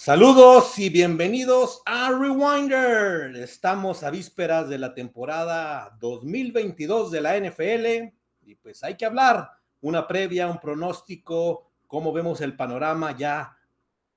Saludos y bienvenidos a Rewinder. Estamos a vísperas de la temporada 2022 de la NFL y pues hay que hablar una previa, un pronóstico, cómo vemos el panorama ya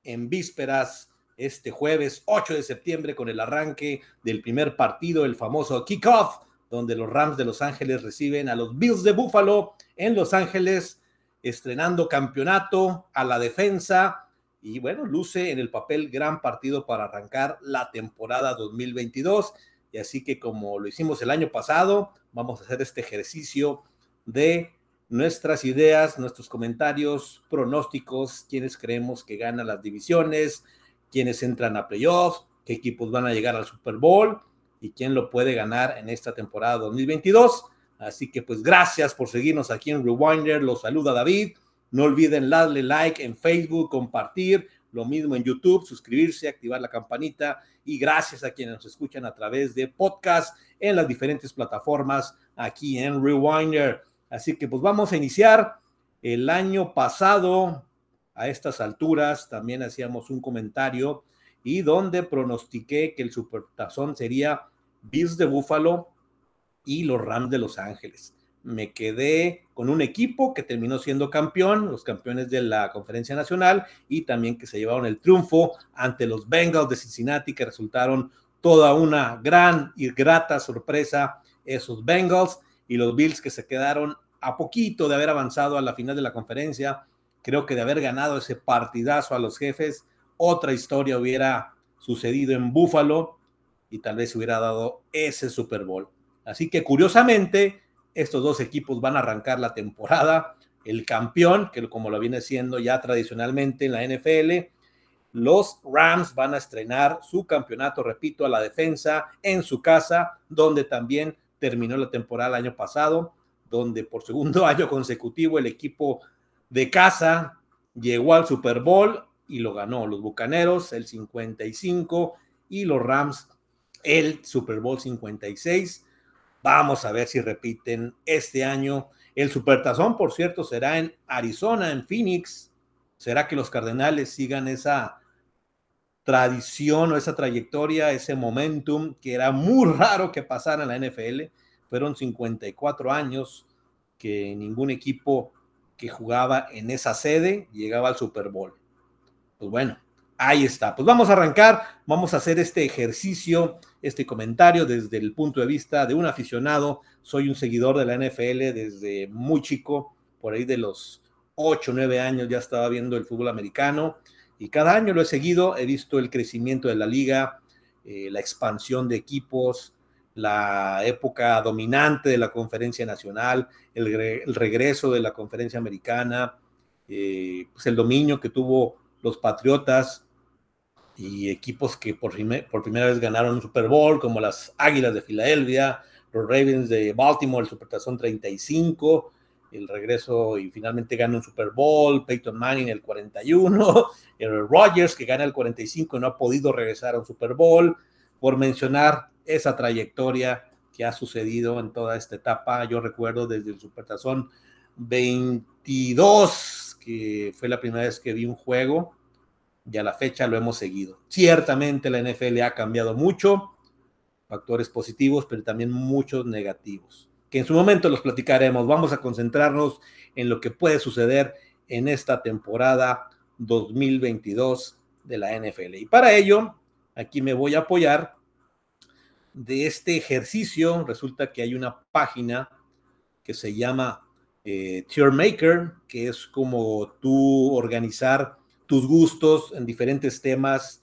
en vísperas este jueves 8 de septiembre con el arranque del primer partido, el famoso kickoff, donde los Rams de Los Ángeles reciben a los Bills de Buffalo en Los Ángeles, estrenando campeonato a la defensa y bueno, luce en el papel gran partido para arrancar la temporada 2022. Y así que como lo hicimos el año pasado, vamos a hacer este ejercicio de nuestras ideas, nuestros comentarios, pronósticos, quienes creemos que ganan las divisiones, quienes entran a playoffs, qué equipos van a llegar al Super Bowl y quién lo puede ganar en esta temporada 2022. Así que pues gracias por seguirnos aquí en Rewinder. Los saluda David. No olviden darle like en Facebook, compartir, lo mismo en YouTube, suscribirse, activar la campanita y gracias a quienes nos escuchan a través de podcast en las diferentes plataformas aquí en Rewinder. Así que pues vamos a iniciar. El año pasado, a estas alturas, también hacíamos un comentario y donde pronostiqué que el supertazón sería Bills de Buffalo y los Rams de Los Ángeles me quedé con un equipo que terminó siendo campeón, los campeones de la conferencia nacional y también que se llevaron el triunfo ante los Bengals de Cincinnati que resultaron toda una gran y grata sorpresa esos Bengals y los Bills que se quedaron a poquito de haber avanzado a la final de la conferencia, creo que de haber ganado ese partidazo a los jefes, otra historia hubiera sucedido en Buffalo y tal vez hubiera dado ese Super Bowl. Así que curiosamente, estos dos equipos van a arrancar la temporada. El campeón, que como lo viene siendo ya tradicionalmente en la NFL, los Rams van a estrenar su campeonato, repito, a la defensa en su casa, donde también terminó la temporada el año pasado, donde por segundo año consecutivo el equipo de casa llegó al Super Bowl y lo ganó. Los Bucaneros el 55 y los Rams el Super Bowl 56. Vamos a ver si repiten este año. El Supertazón, por cierto, será en Arizona, en Phoenix. ¿Será que los Cardenales sigan esa tradición o esa trayectoria, ese momentum que era muy raro que pasara en la NFL? Fueron 54 años que ningún equipo que jugaba en esa sede llegaba al Super Bowl. Pues bueno, Ahí está. Pues vamos a arrancar, vamos a hacer este ejercicio, este comentario desde el punto de vista de un aficionado. Soy un seguidor de la NFL desde muy chico, por ahí de los 8, 9 años ya estaba viendo el fútbol americano y cada año lo he seguido, he visto el crecimiento de la liga, eh, la expansión de equipos, la época dominante de la conferencia nacional, el, regreso de la conferencia americana, eh, pues el dominio que tuvo los Patriotas y equipos que por, por primera vez ganaron un Super Bowl, como las Águilas de Filadelfia, los Ravens de Baltimore, el Supertazón 35, el regreso y finalmente gana un Super Bowl, Peyton Manning el 41, el Rodgers que gana el 45 y no ha podido regresar a un Super Bowl, por mencionar esa trayectoria que ha sucedido en toda esta etapa. Yo recuerdo desde el Supertazón 22, que fue la primera vez que vi un juego, y a la fecha lo hemos seguido. Ciertamente la NFL ha cambiado mucho, factores positivos, pero también muchos negativos, que en su momento los platicaremos. Vamos a concentrarnos en lo que puede suceder en esta temporada 2022 de la NFL. Y para ello, aquí me voy a apoyar de este ejercicio. Resulta que hay una página que se llama eh, Tier Maker, que es como tú organizar tus gustos en diferentes temas,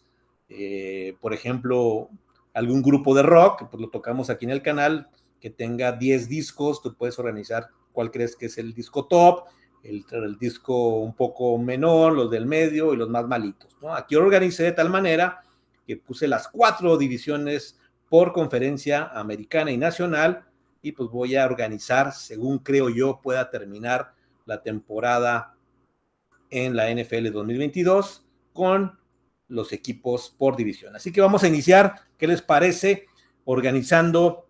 eh, por ejemplo, algún grupo de rock, pues lo tocamos aquí en el canal, que tenga 10 discos, tú puedes organizar cuál crees que es el disco top, el, disco un poco menor, los del medio y los más malitos. ¿no? Aquí organicé de tal manera que puse las cuatro divisiones por conferencia americana y nacional y pues voy a organizar según creo yo pueda terminar la temporada en la NFL 2022 con los equipos por división. Así que vamos a iniciar, ¿qué les parece? Organizando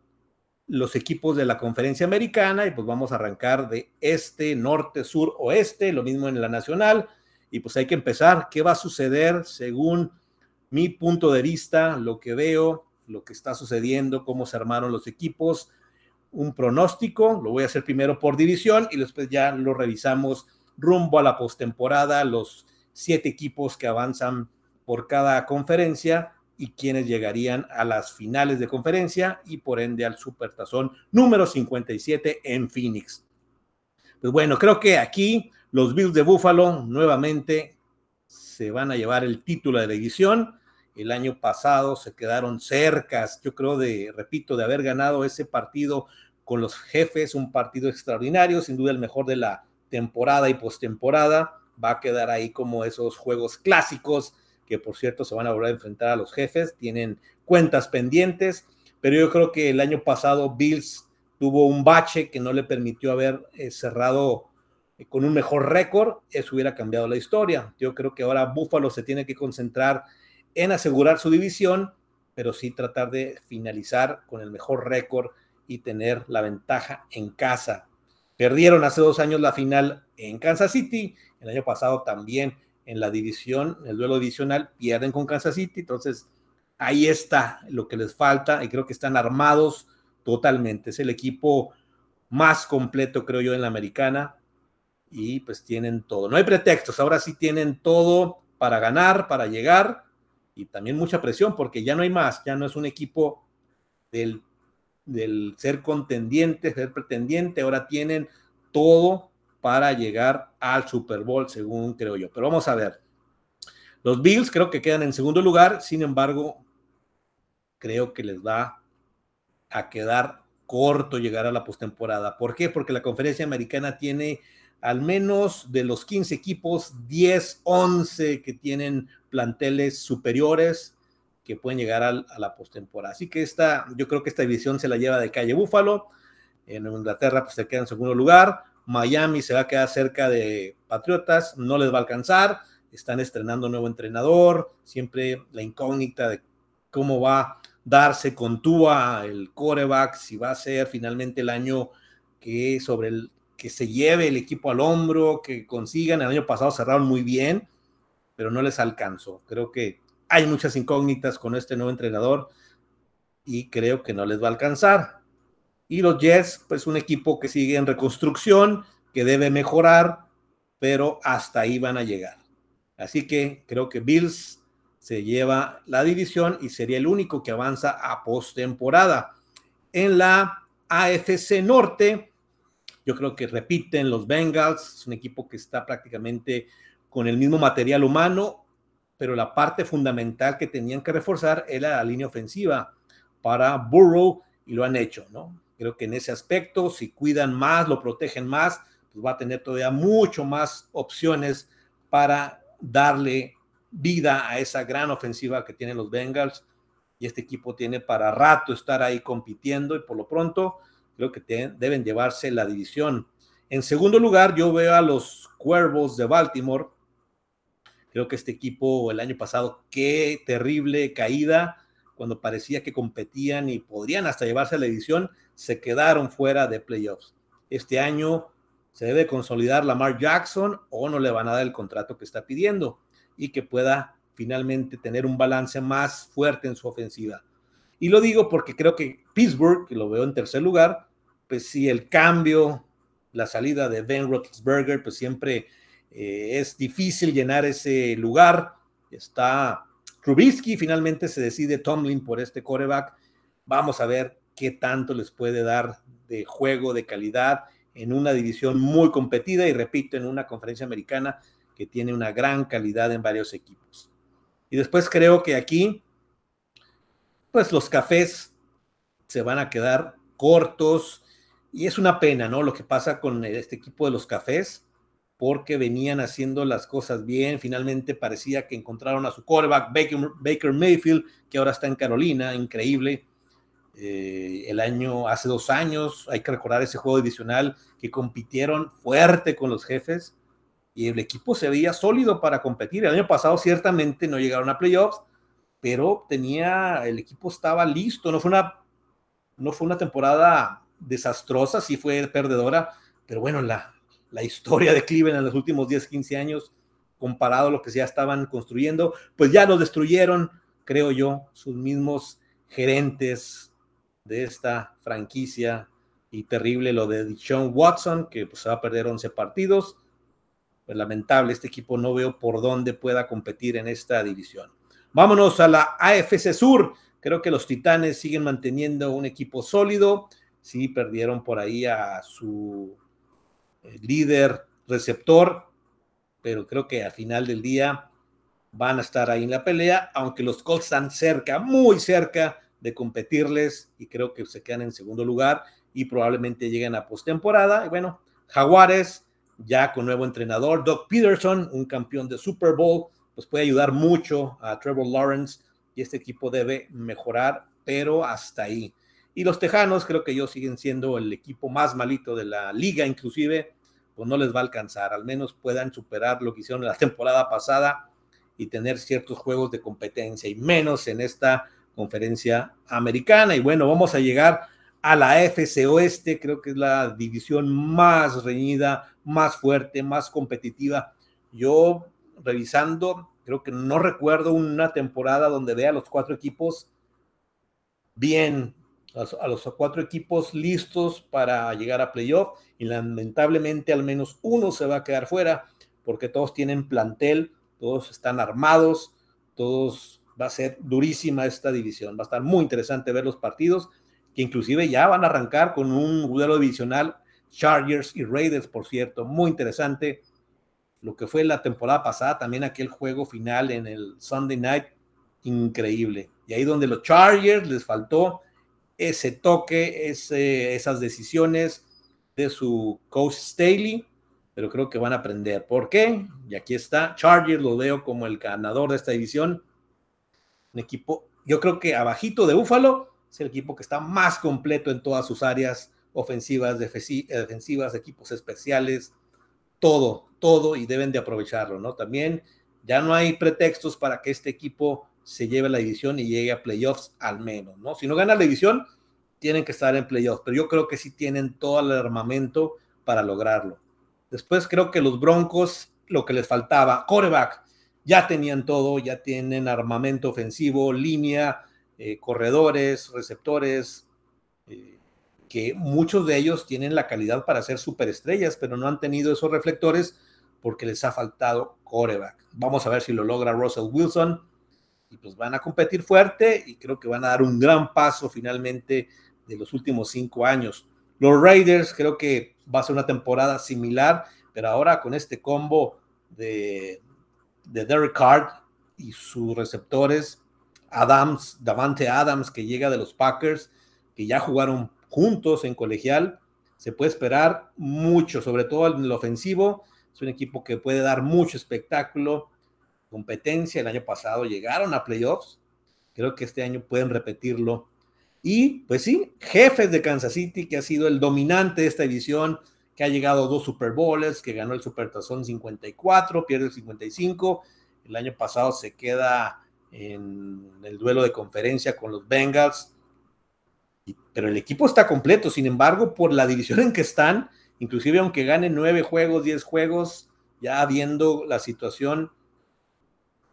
los equipos de la conferencia americana y pues vamos a arrancar de este, norte, sur, oeste, lo mismo en la nacional y pues hay que empezar. ¿Qué va a suceder según mi punto de vista, lo que veo, lo que está sucediendo, cómo se armaron los equipos? Un pronóstico, lo voy a hacer primero por división y después ya lo revisamos rumbo a la postemporada, los siete equipos que avanzan por cada conferencia y quienes llegarían a las finales de conferencia y por ende al Supertazón número 57 en Phoenix. Pues bueno, creo que aquí los Bills de Buffalo nuevamente se van a llevar el título de la edición. El año pasado se quedaron cercas, yo creo de, repito, de haber ganado ese partido con los jefes, un partido extraordinario, sin duda el mejor de la temporada y postemporada. Va a quedar ahí como esos juegos clásicos que por cierto se van a volver a enfrentar a los jefes, tienen cuentas pendientes, pero yo creo que el año pasado Bills tuvo un bache que no le permitió haber eh, cerrado eh, con un mejor récord, eso hubiera cambiado la historia. Yo creo que ahora Buffalo se tiene que concentrar en asegurar su división, pero sí tratar de finalizar con el mejor récord y tener la ventaja en casa. Perdieron hace dos años la final en Kansas City, el año pasado también en la división, el duelo divisional, pierden con Kansas City, entonces ahí está lo que les falta y creo que están armados totalmente. Es el equipo más completo, creo yo, en la americana y pues tienen todo. No hay pretextos, ahora sí tienen todo para ganar, para llegar y también mucha presión porque ya no hay más, ya no es un equipo del, del ser contendiente, ser pretendiente, ahora tienen todo para llegar al Super Bowl, según creo yo. Pero vamos a ver. Los Bills creo que quedan en segundo lugar, sin embargo, creo que les va a quedar corto llegar a la postemporada. ¿Por qué? Porque la conferencia americana tiene al menos de los 15 equipos, 10, 11 que tienen planteles superiores que pueden llegar a, la postemporada. Así que esta, yo creo que esta división se la lleva de calle Búfalo. En Inglaterra pues se queda en segundo lugar. Miami se va a quedar cerca de Patriotas, no les va a alcanzar, están estrenando nuevo entrenador, siempre la incógnita de cómo va a darse con Tua el coreback, si va a ser finalmente el año que sobre el que se lleve el equipo al hombro, que consigan, el año pasado cerraron muy bien, pero no les alcanzó. Creo que hay muchas incógnitas con este nuevo entrenador y creo que no les va a alcanzar. Y los Jets, pues un equipo que sigue en reconstrucción, que debe mejorar, pero hasta ahí van a llegar. Así que creo que Bills se lleva la división y sería el único que avanza a postemporada. En la AFC Norte, yo creo que repiten los Bengals, es un equipo que está prácticamente con el mismo material humano, pero la parte fundamental que tenían que reforzar era la línea ofensiva para Burrow y lo han hecho, ¿no? Creo que en ese aspecto, si cuidan más, lo protegen más, pues va a tener todavía mucho más opciones para darle vida a esa gran ofensiva que tienen los Bengals. Y este equipo tiene para rato estar ahí compitiendo y por lo pronto creo que deben llevarse la división. En segundo lugar, yo veo a los Cuervos de Baltimore. Creo que este equipo el año pasado, qué terrible caída cuando parecía que competían y podrían hasta llevarse a la edición, se quedaron fuera de playoffs. Este año se debe consolidar Lamar Jackson o no le van a dar el contrato que está pidiendo y que pueda finalmente tener un balance más fuerte en su ofensiva. Y lo digo porque creo que Pittsburgh, que lo veo en tercer lugar, pues si el cambio, la salida de Ben Roethlisberger, pues siempre eh, es difícil llenar ese lugar. Está Trubisky finalmente se decide Tomlin por este coreback. Vamos a ver qué tanto les puede dar de juego, de calidad en una división muy competida y repito, en una conferencia americana que tiene una gran calidad en varios equipos. Y después creo que aquí, pues los cafés se van a quedar cortos y es una pena, ¿no? Lo que pasa con este equipo de los cafés porque venían haciendo las cosas bien. Finalmente parecía que encontraron a su quarterback, Baker, Mayfield, que ahora está en Carolina, increíble. Eh, el año, hace dos años, hay que recordar ese juego divisional que compitieron fuerte con los jefes y el equipo se veía sólido para competir. El año pasado ciertamente no llegaron a playoffs, pero tenía, el equipo estaba listo. No fue una, no fue una temporada desastrosa, sí fue perdedora, pero bueno, la, la historia de Cleveland en los últimos 10, 15 años comparado a lo que ya estaban construyendo, pues ya lo destruyeron, creo yo, sus mismos gerentes de esta franquicia y terrible lo de Sean Watson, que pues va a perder 11 partidos. Pues lamentable, este equipo no veo por dónde pueda competir en esta división. Vámonos a la AFC Sur. Creo que los Titanes siguen manteniendo un equipo sólido. Sí, perdieron por ahí a su líder receptor, pero creo que al final del día van a estar ahí en la pelea, aunque los Colts están cerca, muy cerca de competirles y creo que se quedan en segundo lugar y probablemente lleguen a postemporada. Y bueno, Jaguares, ya con nuevo entrenador, Doug Peterson, un campeón de Super Bowl, pues puede ayudar mucho a Trevor Lawrence y este equipo debe mejorar, pero hasta ahí. Y los Tejanos creo que ellos siguen siendo el equipo más malito de la liga, inclusive, pues no les va a alcanzar, al menos puedan superar lo que hicieron la temporada pasada y tener ciertos juegos de competencia y menos en esta conferencia americana. Y bueno, vamos a llegar a la FC Oeste, creo que es la división más reñida, más fuerte, más competitiva. Yo revisando, creo que no recuerdo una temporada donde vea a los cuatro equipos bien, a los cuatro equipos listos para llegar a playoff y lamentablemente al menos uno se va a quedar fuera porque todos tienen plantel, todos están armados, todos va a ser durísima esta división, va a estar muy interesante ver los partidos que inclusive ya van a arrancar con un duelo divisional Chargers y Raiders, por cierto, muy interesante lo que fue la temporada pasada, también aquel juego final en el Sunday Night, increíble. Y ahí donde los Chargers les faltó ese toque, ese, esas decisiones de su coach Staley, pero creo que van a aprender. ¿Por qué? Y aquí está, Chargers lo veo como el ganador de esta división. Un equipo, yo creo que abajito de Búfalo, es el equipo que está más completo en todas sus áreas ofensivas, defensivas, equipos especiales, todo, todo y deben de aprovecharlo, ¿no? También ya no hay pretextos para que este equipo se lleve la división y llegue a playoffs al menos, ¿no? Si no gana la división, tienen que estar en playoffs, pero yo creo que sí tienen todo el armamento para lograrlo. Después creo que los Broncos, lo que les faltaba, coreback, ya tenían todo, ya tienen armamento ofensivo, línea, eh, corredores, receptores, eh, que muchos de ellos tienen la calidad para ser superestrellas, pero no han tenido esos reflectores porque les ha faltado coreback. Vamos a ver si lo logra Russell Wilson y pues van a competir fuerte y creo que van a dar un gran paso finalmente de los últimos cinco años. Los Raiders creo que va a ser una temporada similar, pero ahora con este combo de, de Derek Carr y sus receptores, Adams, Davante Adams que llega de los Packers, que ya jugaron juntos en colegial, se puede esperar mucho, sobre todo en el ofensivo. Es un equipo que puede dar mucho espectáculo, competencia. El año pasado llegaron a playoffs. Creo que este año pueden repetirlo. Y pues sí, jefes de Kansas City, que ha sido el dominante de esta división, que ha llegado a dos Super Bowls, que ganó el Super Tazón 54, pierde el 55. El año pasado se queda en el duelo de conferencia con los Bengals pero el equipo está completo, sin embargo, por la división en que están, inclusive aunque ganen nueve juegos, diez juegos, ya viendo la situación,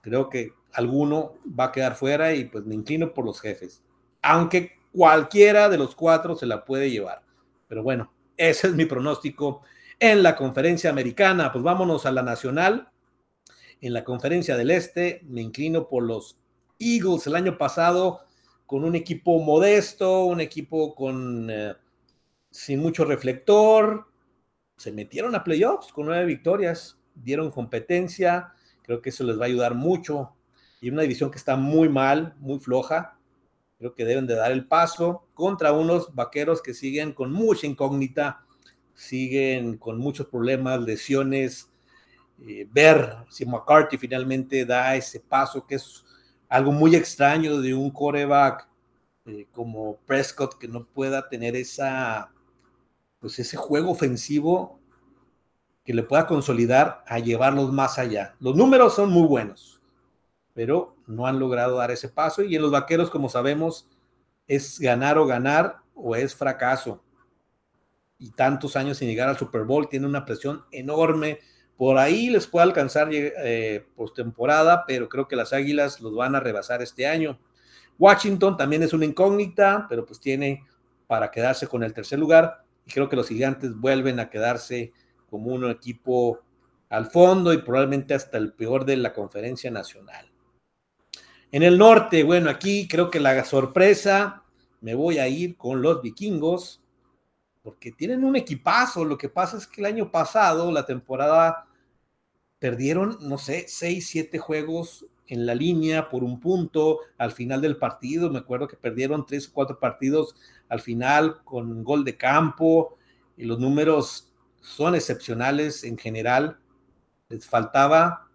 creo que alguno va a quedar fuera y pues me inclino por los jefes, aunque cualquiera de los cuatro se la puede llevar. Pero bueno, ese es mi pronóstico en la conferencia americana. Pues vámonos a la nacional. En la conferencia del este me inclino por los Eagles. El año pasado con un equipo modesto, un equipo con eh, sin mucho reflector. Se metieron a playoffs con nueve victorias, dieron competencia. Creo que eso les va a ayudar mucho. Y una división que está muy mal, muy floja. Creo que deben de dar el paso contra unos vaqueros que siguen con mucha incógnita, siguen con muchos problemas, lesiones. Eh, ver si McCarthy finalmente da ese paso que es algo muy extraño de un coreback eh, como Prescott que no pueda tener esa, pues ese juego ofensivo que le pueda consolidar a llevarlos más allá. Los números son muy buenos, pero no han logrado dar ese paso y en los vaqueros, como sabemos, es ganar o ganar o es fracaso. Y tantos años sin llegar al Super Bowl tiene una presión enorme Por ahí les puede alcanzar eh, postemporada, pero creo que las Águilas los van a rebasar este año. Washington también es una incógnita, pero pues tiene para quedarse con el tercer lugar. Y creo que los gigantes vuelven a quedarse como un equipo al fondo y probablemente hasta el peor de la conferencia nacional. En el norte, bueno, aquí creo que la sorpresa, me voy a ir con los vikingos, porque tienen un equipazo. Lo que pasa es que el año pasado, la temporada, perdieron, no sé, seis, siete juegos en la línea por un punto al final del partido. Me acuerdo que perdieron tres o cuatro partidos al final con gol de campo y los números son excepcionales en general. Les faltaba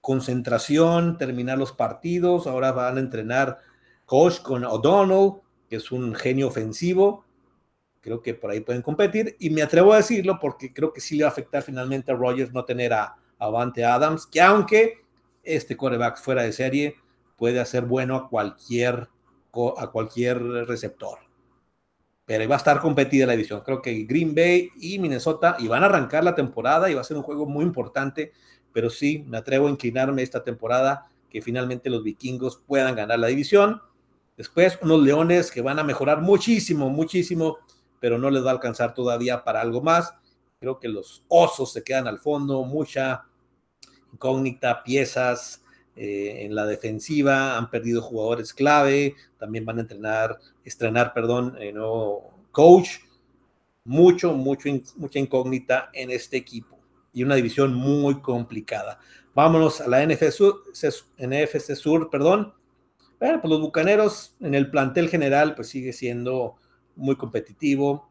concentración, terminar los partidos. Ahora van a entrenar coach con O'Donnell, que es un genio ofensivo. Creo que por ahí pueden competir. Y me atrevo a decirlo porque creo que sí le va a afectar finalmente a Rogers no tener a Avante Adams, que aunque este coreback fuera de serie puede hacer bueno a cualquier, a cualquier receptor. Pero va a estar competida la división. Creo que Green Bay y Minnesota y van a arrancar la temporada y va a ser un juego muy importante. Pero sí, me atrevo a inclinarme esta temporada que finalmente los vikingos puedan ganar la división. Después, unos leones que van a mejorar muchísimo, muchísimo, pero no les va a alcanzar todavía para algo más. Creo que los osos se quedan al fondo, mucha incógnita, piezas eh, en la defensiva, han perdido jugadores clave, también van a entrenar, estrenar, perdón, eh, coach, mucho, mucho, mucha incógnita en este equipo y una división muy complicada. Vámonos a la NFC Sur, NFC Sur perdón. Bueno, pues los Bucaneros en el plantel general pues sigue siendo muy competitivo.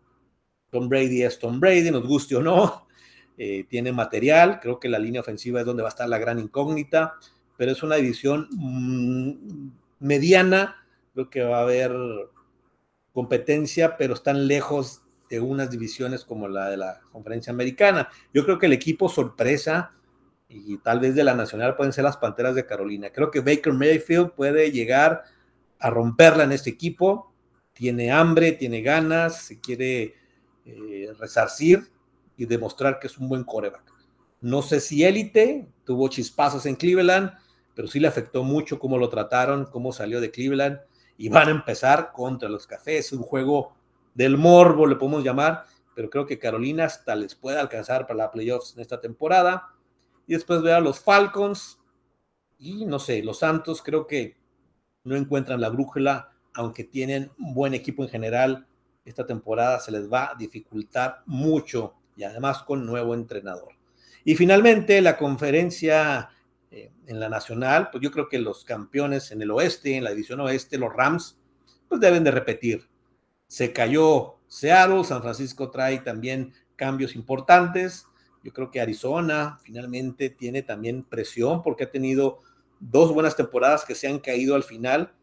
Tom Brady es Tom Brady, nos guste o no. Eh, tiene material, creo que la línea ofensiva es donde va a estar la gran incógnita, pero es una división mm, mediana, creo que va a haber competencia, pero están lejos de unas divisiones como la de la conferencia americana. Yo creo que el equipo sorpresa y tal vez de la nacional pueden ser las Panteras de Carolina. Creo que Baker Mayfield puede llegar a romperla en este equipo. Tiene hambre, tiene ganas, se quiere eh, resarcir y demostrar que es un buen coreback. No sé si élite, tuvo chispazos en Cleveland, pero sí le afectó mucho cómo lo trataron, cómo salió de Cleveland y van a empezar contra los cafés, un juego del morbo, le podemos llamar, pero creo que Carolina hasta les puede alcanzar para la playoffs en esta temporada. Y después ver a los Falcons y no sé, los Santos creo que no encuentran la brújula, aunque tienen un buen equipo en general. Esta temporada se les va a dificultar mucho y además con nuevo entrenador. Y finalmente la conferencia eh, en la nacional, pues yo creo que los campeones en el oeste, en la división oeste, los Rams, pues deben de repetir. Se cayó Seattle, San Francisco trae también cambios importantes. Yo creo que Arizona finalmente tiene también presión porque ha tenido dos buenas temporadas que se han caído al final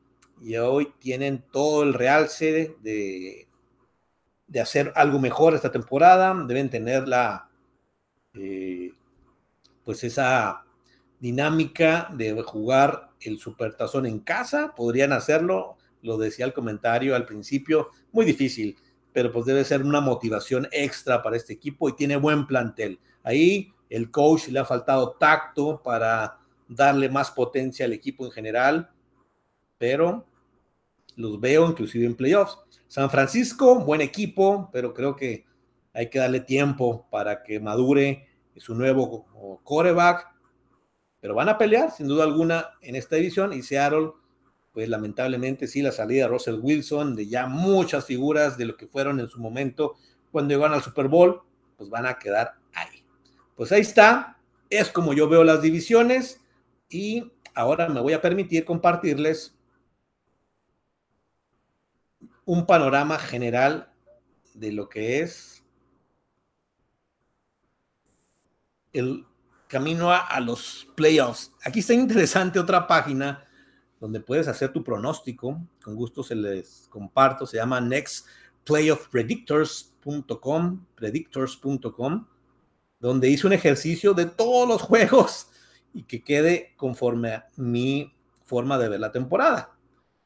y hoy tienen todo el realce de de hacer algo mejor esta temporada, deben tener la, eh, pues esa dinámica de jugar el supertazón en casa, podrían hacerlo, lo decía el comentario al principio, muy difícil, pero pues debe ser una motivación extra para este equipo y tiene buen plantel. Ahí el coach le ha faltado tacto para darle más potencia al equipo en general, pero los veo inclusive en playoffs. San Francisco, buen equipo, pero creo que hay que darle tiempo para que madure su nuevo coreback. Pero van a pelear, sin duda alguna, en esta división. Y Seattle, pues lamentablemente sí, la salida de Russell Wilson, de ya muchas figuras de lo que fueron en su momento cuando llegaron al Super Bowl, pues van a quedar ahí. Pues ahí está, es como yo veo las divisiones. Y ahora me voy a permitir compartirles un panorama general de lo que es el camino a, los playoffs. Aquí está interesante otra página donde puedes hacer tu pronóstico. Con gusto se les comparto. Se llama nextplayoffpredictors.com, predictors.com, donde hice un ejercicio de todos los juegos y que quede conforme a mi forma de ver la temporada.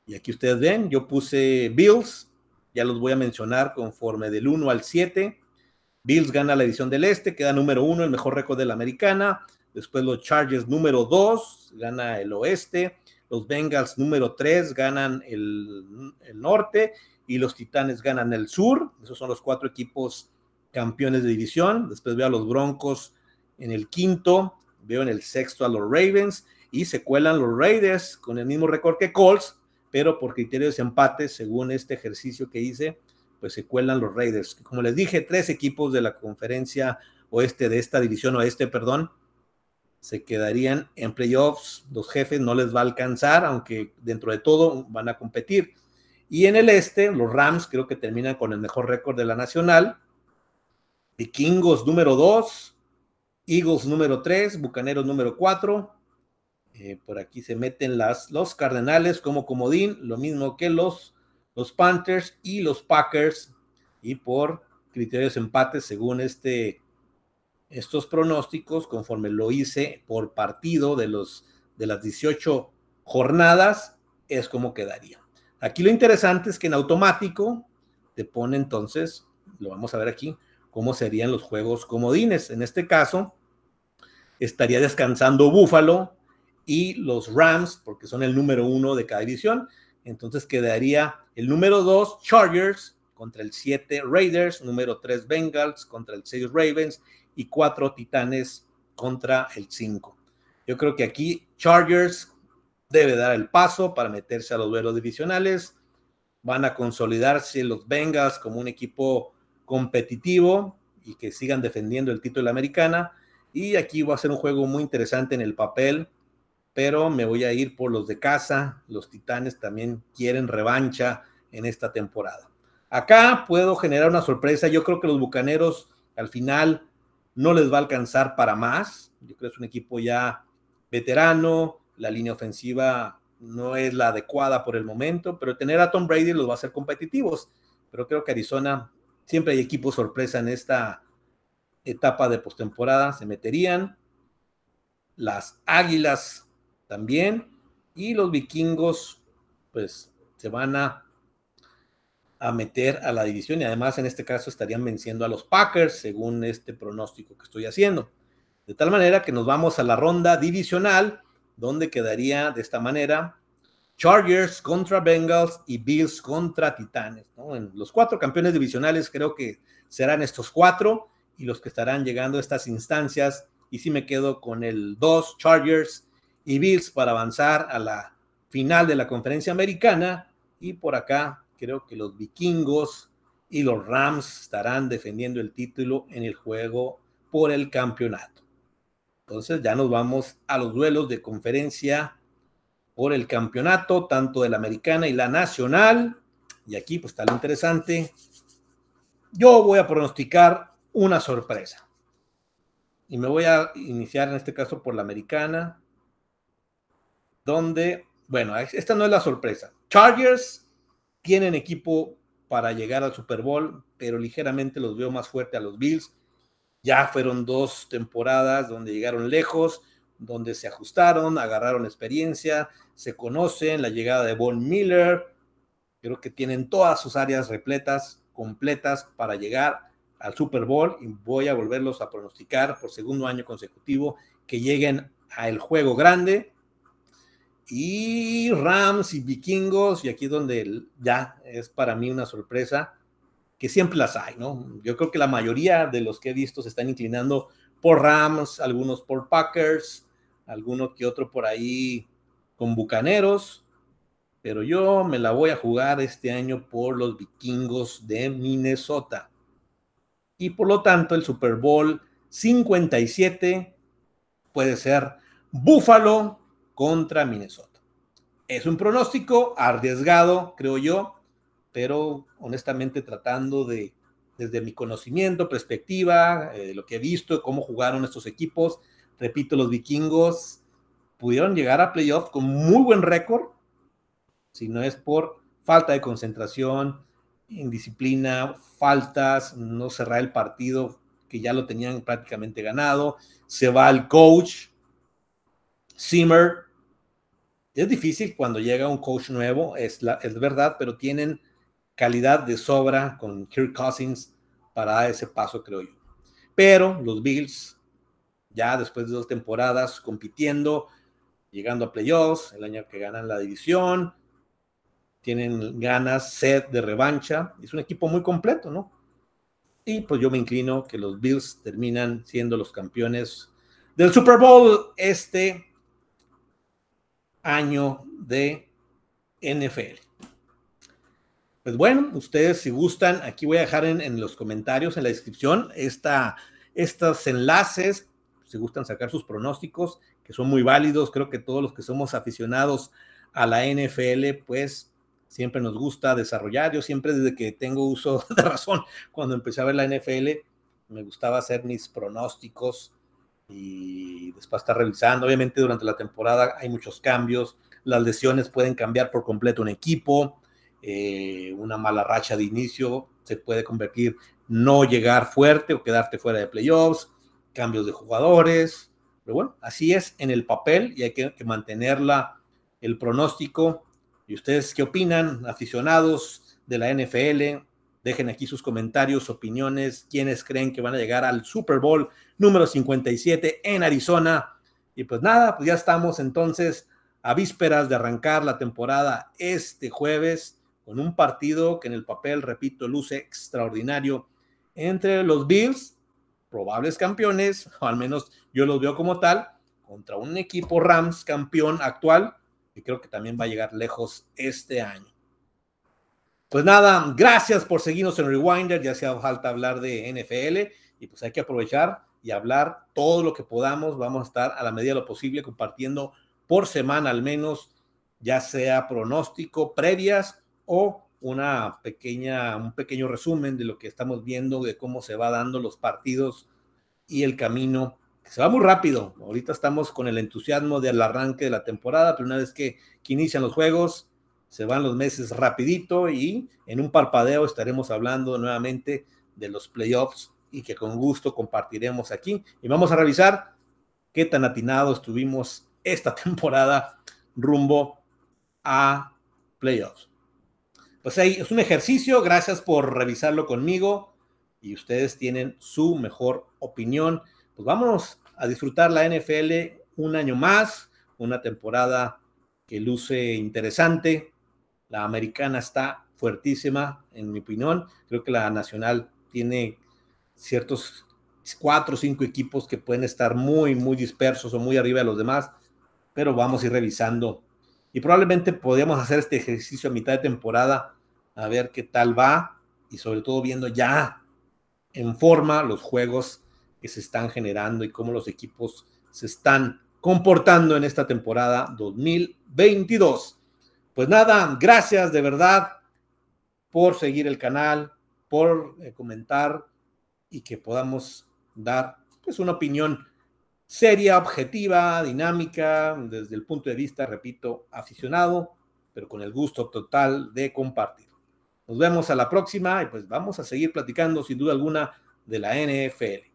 Y aquí ustedes ven, yo puse Bills, ya los voy a mencionar conforme del 1 al 7. Bills gana la edición del Este, queda número uno, el mejor récord de la americana. Después los Chargers número dos, gana el Oeste. Los Bengals número tres, ganan el, el Norte. Y los Titanes ganan el Sur. Esos son los cuatro equipos campeones de división. Después veo a los Broncos en el quinto. Veo en el sexto a los Ravens. Y se cuelan los Raiders con el mismo récord que Colts, pero por criterios de empate, según este ejercicio que hice, pues se cuelan los Raiders. Como les dije, tres equipos de la conferencia oeste, de esta división oeste, perdón, se quedarían en playoffs. Los jefes no les va a alcanzar, aunque dentro de todo van a competir. Y en el este, los Rams creo que terminan con el mejor récord de la nacional. Vikingos número 2, Eagles número 3, Bucaneros número 4, eh, por aquí se meten las, los Cardenales como comodín, lo mismo que los, los Panthers y los Packers. Y por criterios empates, según este, estos pronósticos, conforme lo hice por partido de, los, de las 18 jornadas, es como quedaría. Aquí lo interesante es que en automático te pone entonces, lo vamos a ver aquí, cómo serían los juegos comodines. En este caso, estaría descansando Búfalo, y los Rams, porque son el número uno de cada división. Entonces quedaría el número dos, Chargers, contra el siete, Raiders, número tres, Bengals, contra el seis, Ravens, y cuatro, Titanes contra el cinco. Yo creo que aquí Chargers debe dar el paso para meterse a los duelos divisionales. Van a consolidarse los Bengals como un equipo competitivo y que sigan defendiendo el título de la americana. Y aquí va a ser un juego muy interesante en el papel pero me voy a ir por los de casa. Los Titanes también quieren revancha en esta temporada. Acá puedo generar una sorpresa. Yo creo que los Bucaneros al final no les va a alcanzar para más. Yo creo que es un equipo ya veterano. La línea ofensiva no es la adecuada por el momento, pero tener a Tom Brady los va a hacer competitivos. Pero creo que Arizona siempre hay equipos sorpresa en esta etapa de postemporada. Se meterían. Las Águilas también. Y los vikingos, pues, se van a, a meter a la división y además en este caso estarían venciendo a los Packers, según este pronóstico que estoy haciendo. De tal manera que nos vamos a la ronda divisional, donde quedaría de esta manera Chargers contra Bengals y Bills contra Titanes. En los cuatro campeones divisionales creo que serán estos cuatro y los que estarán llegando a estas instancias. Y si me quedo con el 2 Chargers y Bills para avanzar a la final de la conferencia americana. Y por acá creo que los vikingos y los Rams estarán defendiendo el título en el juego por el campeonato. Entonces ya nos vamos a los duelos de conferencia por el campeonato, tanto de la americana y la nacional. Y aquí pues está lo interesante. Yo voy a pronosticar una sorpresa. Y me voy a iniciar en este caso por la americana donde, bueno, esta no es la sorpresa. Chargers tienen equipo para llegar al Super Bowl, pero ligeramente los veo más fuerte a los Bills. Ya fueron dos temporadas donde llegaron lejos, donde se ajustaron, agarraron experiencia, se conocen, la llegada de Von Miller. Creo que tienen todas sus áreas repletas, completas para llegar al Super Bowl y voy a volverlos a pronosticar por segundo año consecutivo que lleguen al juego grande y Rams y Vikingos, y aquí donde ya es para mí una sorpresa, que siempre las hay, ¿no? Yo creo que la mayoría de los que he visto se están inclinando por Rams, algunos por Packers, alguno que otro por ahí con Bucaneros, pero yo me la voy a jugar este año por los Vikingos de Minnesota. Y por lo tanto, el Super Bowl 57 puede ser Buffalo contra Minnesota. Es un pronóstico arriesgado, creo yo, pero honestamente tratando de, desde mi conocimiento, perspectiva, eh, lo que he visto, cómo jugaron estos equipos, repito, los vikingos pudieron llegar a playoff con muy buen récord, si no es por falta de concentración, indisciplina, faltas, no cerrar el partido que ya lo tenían prácticamente ganado, se va el coach, Zimmer, es difícil cuando llega un coach nuevo, es, la, es verdad, pero tienen calidad de sobra con Kirk Cousins para ese paso, creo yo. Pero los Bills, ya después de dos temporadas compitiendo, llegando a playoffs, el año que ganan la división, tienen ganas, sed de revancha. Es un equipo muy completo, ¿no? Y pues yo me inclino que los Bills terminan siendo los campeones del Super Bowl este año de NFL. Pues bueno, ustedes si gustan, aquí voy a dejar en, los comentarios, en la descripción, esta, estos enlaces, si gustan sacar sus pronósticos, que son muy válidos, creo que todos los que somos aficionados a la NFL, pues siempre nos gusta desarrollar. Yo siempre desde que tengo uso de razón, cuando empecé a ver la NFL, me gustaba hacer mis pronósticos y después estar revisando. Obviamente durante la temporada hay muchos cambios, las lesiones pueden cambiar por completo un equipo, eh, una mala racha de inicio se puede convertir no llegar fuerte o quedarte fuera de playoffs, cambios de jugadores, pero bueno, así es en el papel y hay que, que mantenerla el pronóstico. ¿Y ustedes qué opinan, aficionados de la NFL? Dejen aquí sus comentarios, opiniones, quiénes creen que van a llegar al Super Bowl número 57 en Arizona. Y pues nada, pues ya estamos entonces a vísperas de arrancar la temporada este jueves con un partido que en el papel, repito, luce extraordinario entre los Bills, probables campeones, o al menos yo los veo como tal, contra un equipo Rams campeón actual, y creo que también va a llegar lejos este año. Pues nada, gracias por seguirnos en Rewinder, ya sea falta hablar de NFL y pues hay que aprovechar y hablar todo lo que podamos. Vamos a estar a la medida de lo posible compartiendo por semana al menos, ya sea pronóstico, previas o una pequeña, un pequeño resumen de lo que estamos viendo, de cómo se va dando los partidos y el camino. Se va muy rápido. Ahorita estamos con el entusiasmo del arranque de la temporada, pero una vez que, que inician los juegos, se van los meses rapidito y en un parpadeo estaremos hablando nuevamente de los playoffs y que con gusto compartiremos aquí. Y vamos a revisar qué tan atinados estuvimos esta temporada rumbo a playoffs. Pues ahí es un ejercicio, gracias por revisarlo conmigo y ustedes tienen su mejor opinión. Pues vámonos a disfrutar la NFL un año más, una temporada que luce interesante, la americana está fuertísima, en mi opinión. Creo que la nacional tiene ciertos cuatro o cinco equipos que pueden estar muy, muy dispersos o muy arriba de los demás, pero vamos a ir revisando. Y probablemente podríamos hacer este ejercicio a mitad de temporada, a ver qué tal va, y sobre todo viendo ya en forma los juegos que se están generando y cómo los equipos se están comportando en esta temporada 2022. Pues nada, gracias de verdad por seguir el canal, por eh, comentar y que podamos dar pues una opinión seria, objetiva, dinámica, desde el punto de vista, repito, aficionado, pero con el gusto total de compartir. Nos vemos a la próxima y pues vamos a seguir platicando sin duda alguna de la NFL.